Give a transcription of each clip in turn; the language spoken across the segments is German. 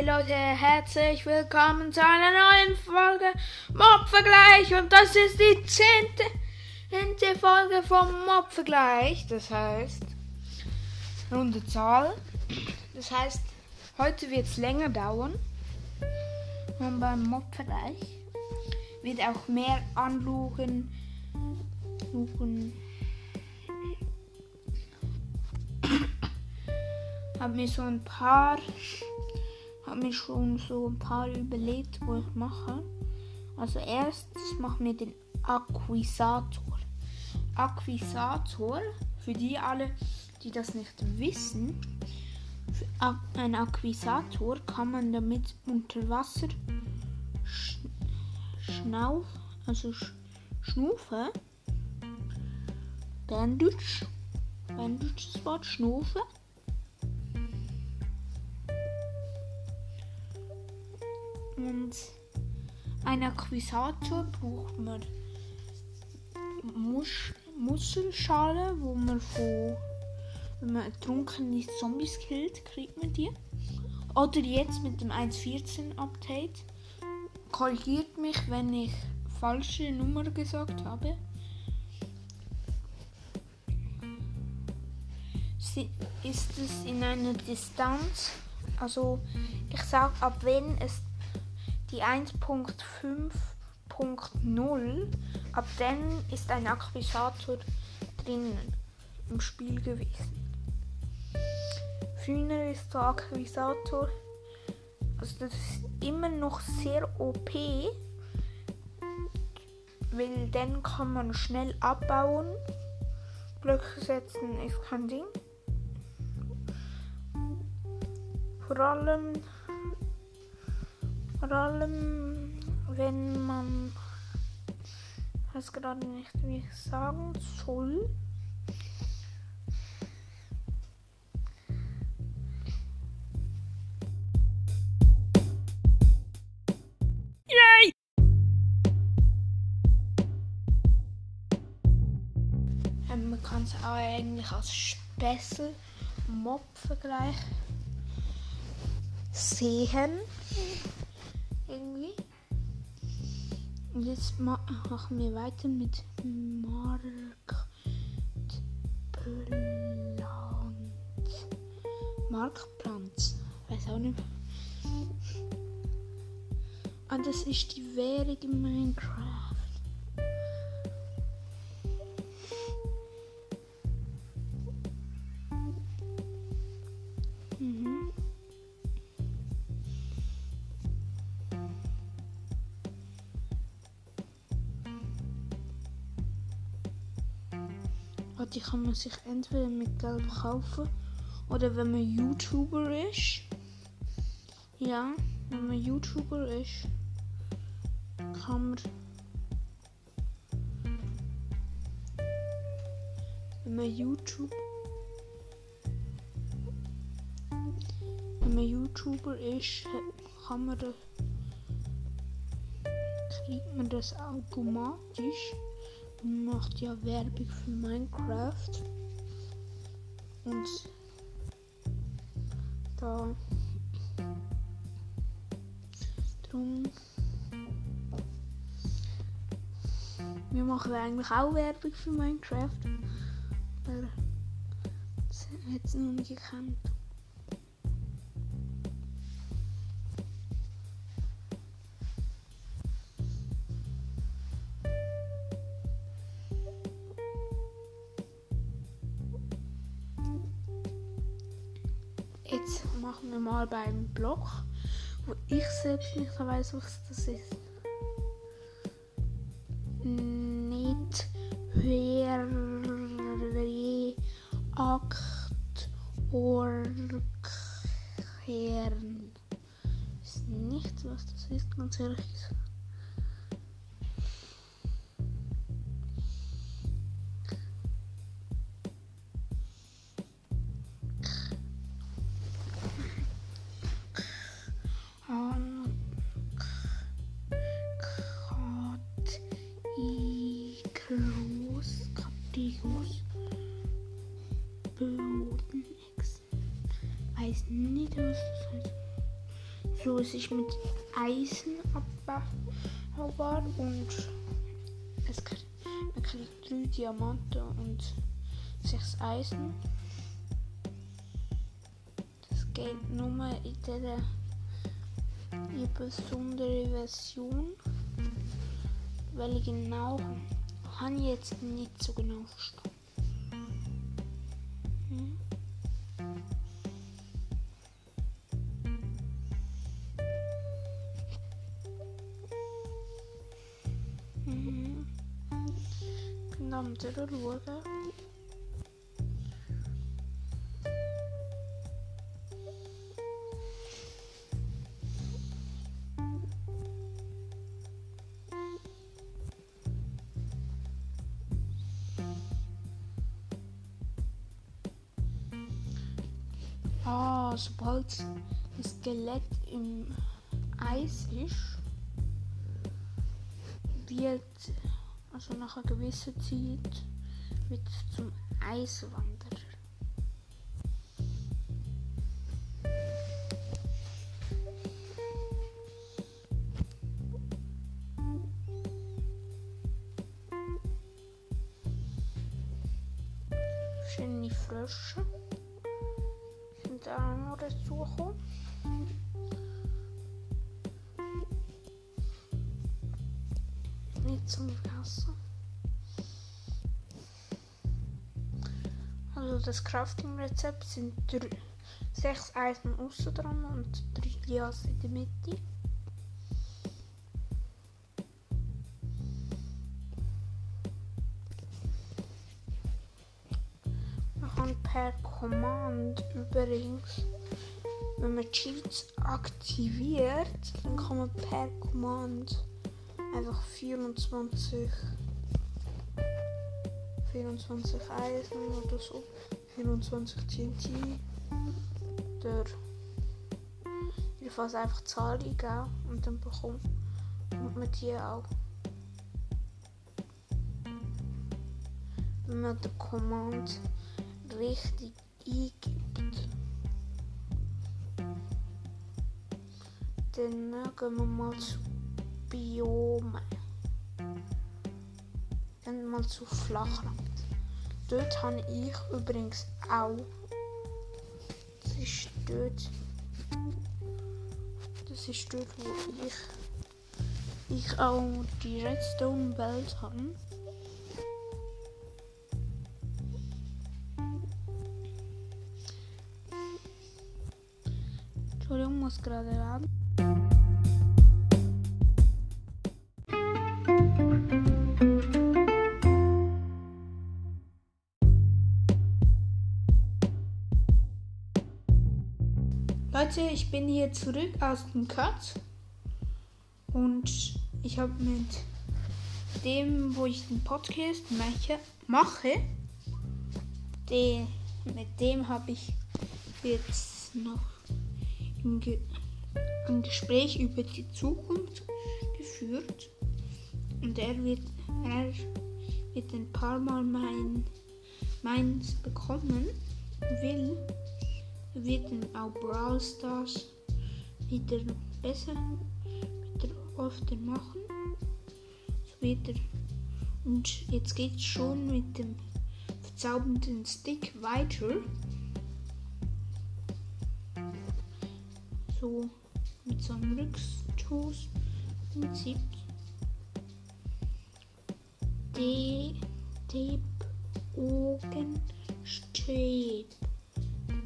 Hi Leute, herzlich willkommen zu einer neuen Folge Mobvergleich und das ist die zehnte, zehnte Folge vom Mobvergleich. Das heißt, runde Zahl. Das heißt, heute wird es länger dauern. Und beim Mobvergleich wird auch mehr anluchen. Luchen. Hab mir so ein paar habe mir schon so ein paar überlegt, wo ich mache. Also erstes machen wir den Akquisator. Akquisator, für die alle, die das nicht wissen, ein Akquisator kann man damit unter Wasser sch schnauf, also sch schnufen. Bandage, Bandage das Und ein Akquisator braucht man Mus Muskelschale, wo man von wenn man ertrunkene Zombies killt, kriegt man die. Oder jetzt mit dem 1.14 Update. Korrigiert mich, wenn ich falsche Nummer gesagt habe. Ist es in einer Distanz, also ich sage, ab wenn es die 1.5.0. Ab dann ist ein Akquisator drinnen im Spiel gewesen. Früher ist der Akquisator, also das ist immer noch sehr OP, weil dann kann man schnell abbauen. Blöcke setzen ist kein Ding. Vor allem vor allem, wenn man weiß gerade nicht, wie ich sagen soll. Ähm, man kann es auch eigentlich als Special Mob Vergleich sehen irgendwie. Und jetzt machen wir weiter mit Mark Plant. Markplanz. Weiß auch nicht. Ah, das ist die Währung in Minecraft. Die kann man sich entweder mit Geld kaufen oder wenn man YouTuber ist. Ja, wenn man YouTuber ist, kann man. Wenn man YouTube. Wenn man YouTuber ist, kann man das. kriegt man das automatisch macht ja Werbung für Minecraft. Und da drum wir machen eigentlich auch Werbung für Minecraft. Aber hat es noch nicht gekannt. Jetzt machen wir mal beim Block, wo ich selbst nicht weiß, was das ist. Nicht höhere Akt Orkern. Ist nicht, was das ist, ganz ehrlich gesagt. So, ist mit Eisen abbaubar und es, man kriegt drei Diamanten und sechs Eisen. Das geht nur in dieser besondere Version. Weil genau habe ich jetzt nicht so genau verstanden. Bin am schauen. Ah, sobald das Skelett im Eis ist, wird also nach einer gewissen Zeit wird es zum Eiswanderer. Verschiedene Also das Crafting-Rezept sind drei, sechs Eisen außen dran und drei Glas in der Mitte. Man kann per Command übrigens, wenn man Cheats aktiviert, dann kann man per Command einfach 24 24 Eisen oder so, 24 TNT oder jedenfalls einfach Zahlen eingeben und dann bekommt man die auch. Wenn man den Command richtig eingibt. Dann gehen wir mal zu Biome. Dann mal zu Flachland. Dort habe ich übrigens auch. Das ist dort. Das ist dort, wo ich, ich auch die Redstone-Welt habe. Entschuldigung, muss gerade laden. Ich bin hier zurück aus dem Cut und ich habe mit dem, wo ich den Podcast mache, mache den, mit dem habe ich jetzt noch ein, Ge ein Gespräch über die Zukunft geführt. Und er wird, er wird ein paar Mal mein, meins bekommen will wird dann auch Brawl Stars wieder besser, wieder öfter machen. So wieder. Und jetzt geht es schon mit dem verzaubernden Stick weiter. So mit so einem Rückstoßprinzip. Die Tape oben steht.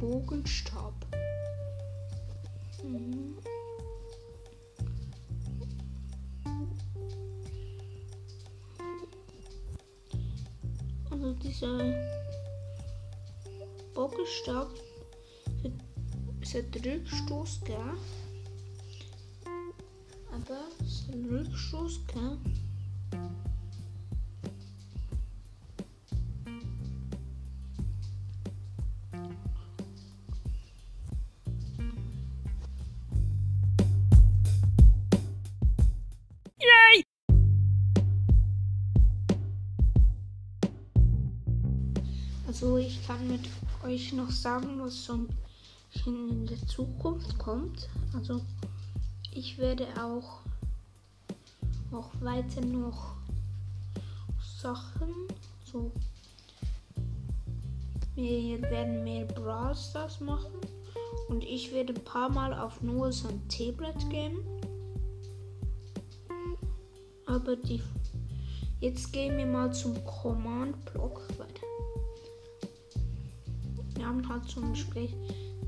Bogenstab. Mhm. Also dieser Bogenstab ist ein Rückstoß, gell? Aber ist ein Rückstoß, gell? Also ich kann mit euch noch sagen, was so in der Zukunft kommt. Also ich werde auch, auch weiter noch Sachen, so wir werden mehr Brawl Stars machen und ich werde ein paar Mal auf nur sein Tablet gehen. Aber die jetzt gehen wir mal zum Command Block weiter. Wir haben halt zum Gespräch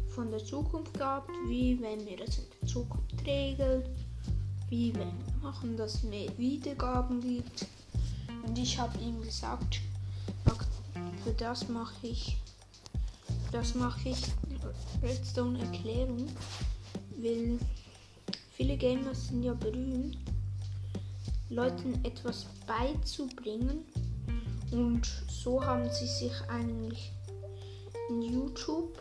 von der Zukunft gehabt, wie wenn wir das in der Zukunft regeln, wie wenn wir machen, dass es mehr Wiedergaben gibt. Und ich habe ihm gesagt, für das mache ich das mache ich Redstone Erklärung, weil viele Gamer sind ja berühmt, Leuten etwas beizubringen. Und so haben sie sich eigentlich in YouTube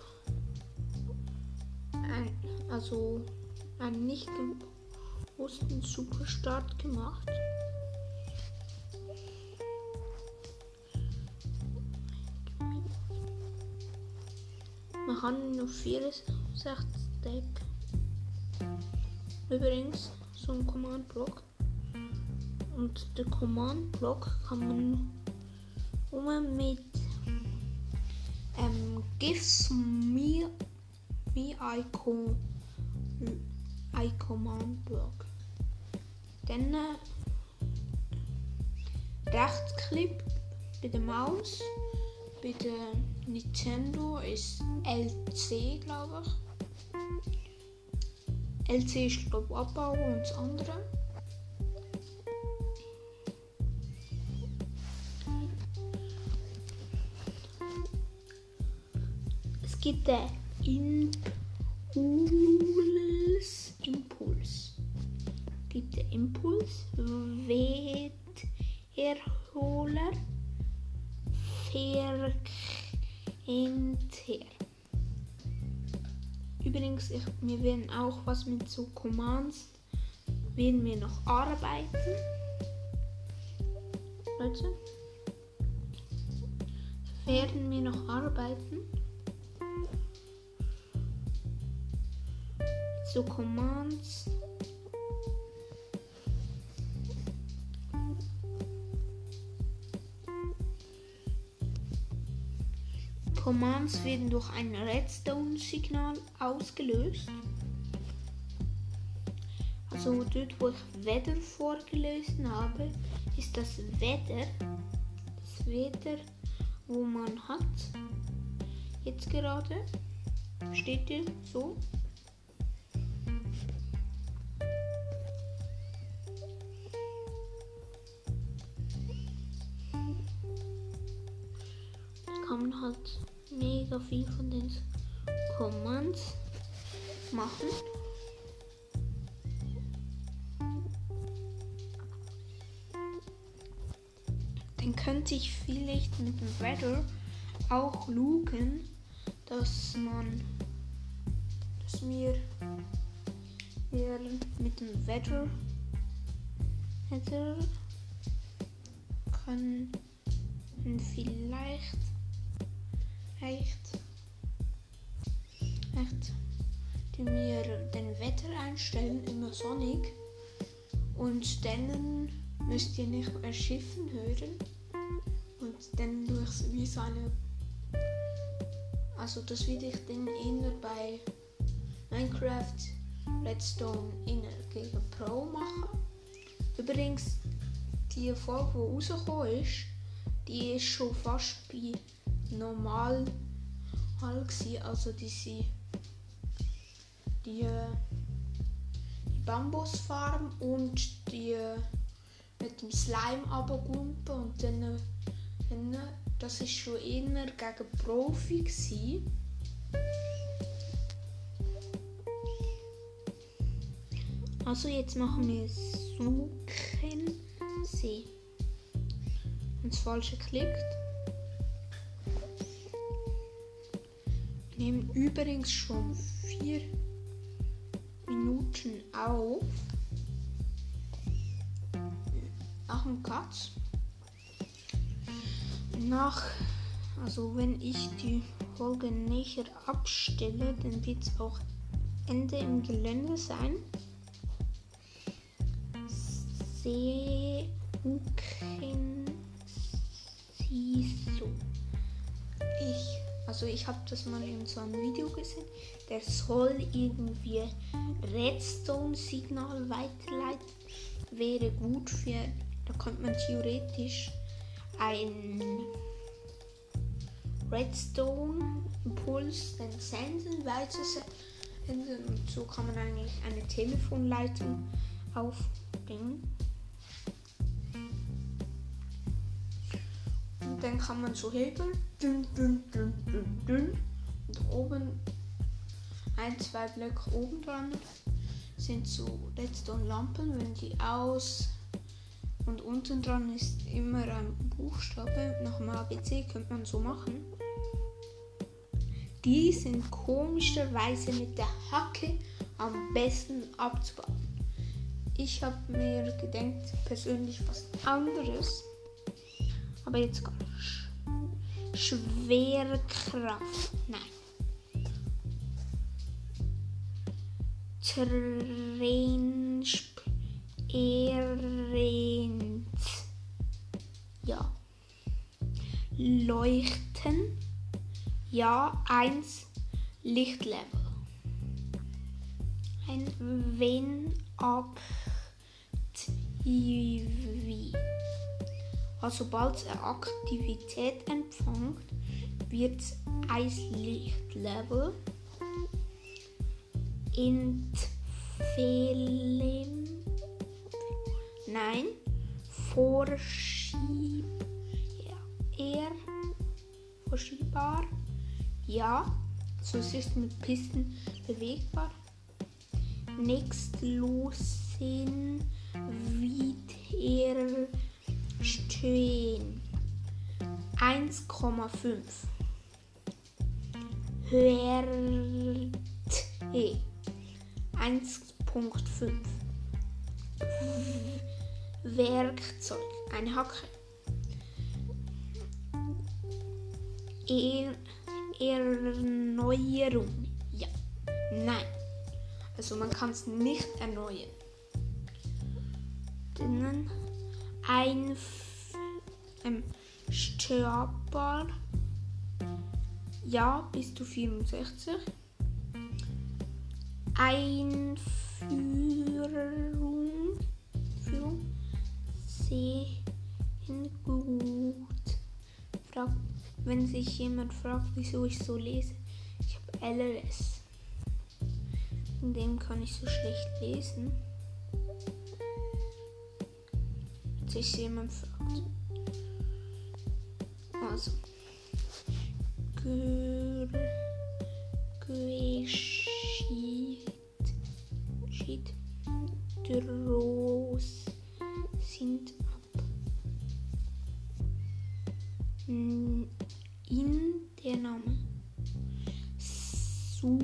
ein, also einen nicht bewussten Superstart gemacht. Wir haben noch 64 Stack. Übrigens, so ein Command-Block. Und der Command-Block kann man um mit gives me, me I, com, I block. Dann äh, Rechtsklick bei der Maus, bei der Nintendo ist LC, glaube ich. LC ist, glaube ich, Abbau und das andere. Gibt den Impuls. Impuls. Gibt den Impuls. Werterholer. Verkehr hinter. Übrigens, ich, wir werden auch was mit so Commands werden wir noch arbeiten. Leute. Werden wir noch arbeiten. So Commands. Commands werden durch ein Redstone-Signal ausgelöst. Also dort, wo ich Wetter vorgelesen habe, ist das Wetter, das Wetter, wo man hat. Jetzt gerade steht hier so. Viel von den Commands machen. Dann könnte ich vielleicht mit dem Weather auch lugen, dass man, dass wir, wir mit dem Weather, Weather können vielleicht echt, echt, die mir den Wetter einstellen, immer sonnig. Und dann müsst ihr nicht mehr Schiffen hören. Und dann durch wie so eine. Also das würde ich dann eher bei Minecraft Redstone in gegen Pro machen. Übrigens, die Folge, die rausgekommen ist, die ist schon fast bei normal. Also diese die, die Bambusfarm und die mit dem Slime abgumpen und dann, dann das ist schon eher gegen Profi gewesen. Also jetzt machen wir Suchen See. Und das falsche klickt. nehmen übrigens schon vier Minuten auf. Nach dem Cut. Nach, also wenn ich die Folge näher abstelle, dann wird es auch Ende im Gelände sein. Sehr gut. Also ich habe das mal in so einem Video gesehen. Der soll irgendwie Redstone-Signal weiterleiten. Wäre gut für, da könnte man theoretisch ein Redstone-Impuls dann senden, weitersenden und so kann man eigentlich eine Telefonleitung aufbringen. Und dann kann man so hebeln. Dünn, dünn, dünn, dünn, dünn. Und oben ein, zwei Blöcke oben dran sind so Redstone-Lampen. Wenn die aus und unten dran ist immer ein Buchstabe. Nach dem ABC könnte man so machen. Die sind komischerweise mit der Hacke am besten abzubauen. Ich habe mir gedacht, persönlich was anderes. Aber jetzt kommt Schwerkraft. Nein. Trendsperrend. Ja. Leuchten. Ja, 1 Lichtlevel. Ein wenn aktiv. Also sobald es eine Aktivität empfängt, wird es ein Lichtlevel entfehlen. Nein, vorschieb. Ja, eher vorschiebbar. Ja, so es ist mit Pisten bewegbar. Nächst losen wieder stehen. 1,5 Werte 1.5 Werkzeug. Eine Hacke er Erneuerung. Ja. Nein. Also man kann es nicht erneuern. Dann ein ähm, Störbar. Ja, bis zu 64. Einführung. Führung. Sehen gut. Frag, wenn sich jemand fragt, wieso ich so lese. Ich habe LLS. In dem kann ich so schlecht lesen. sich jemand fragt. Geschieht. Dros sind ab. In der Name. Sukli.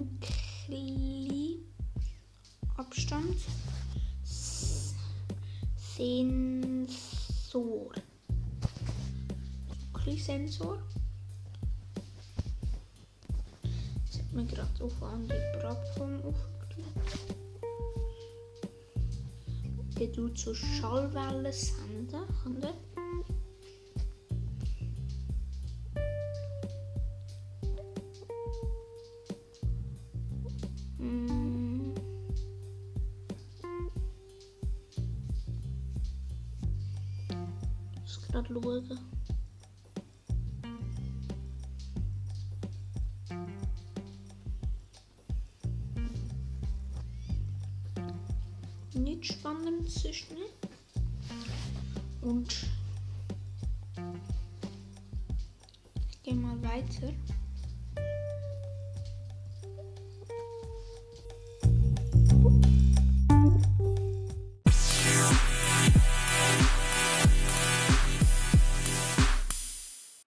Abstand. Sensor. Sensor. Mir gerade auf eine andere Plattform aufgelegt. Der tut so Schallwellen senden. Kann der? gerade schauen.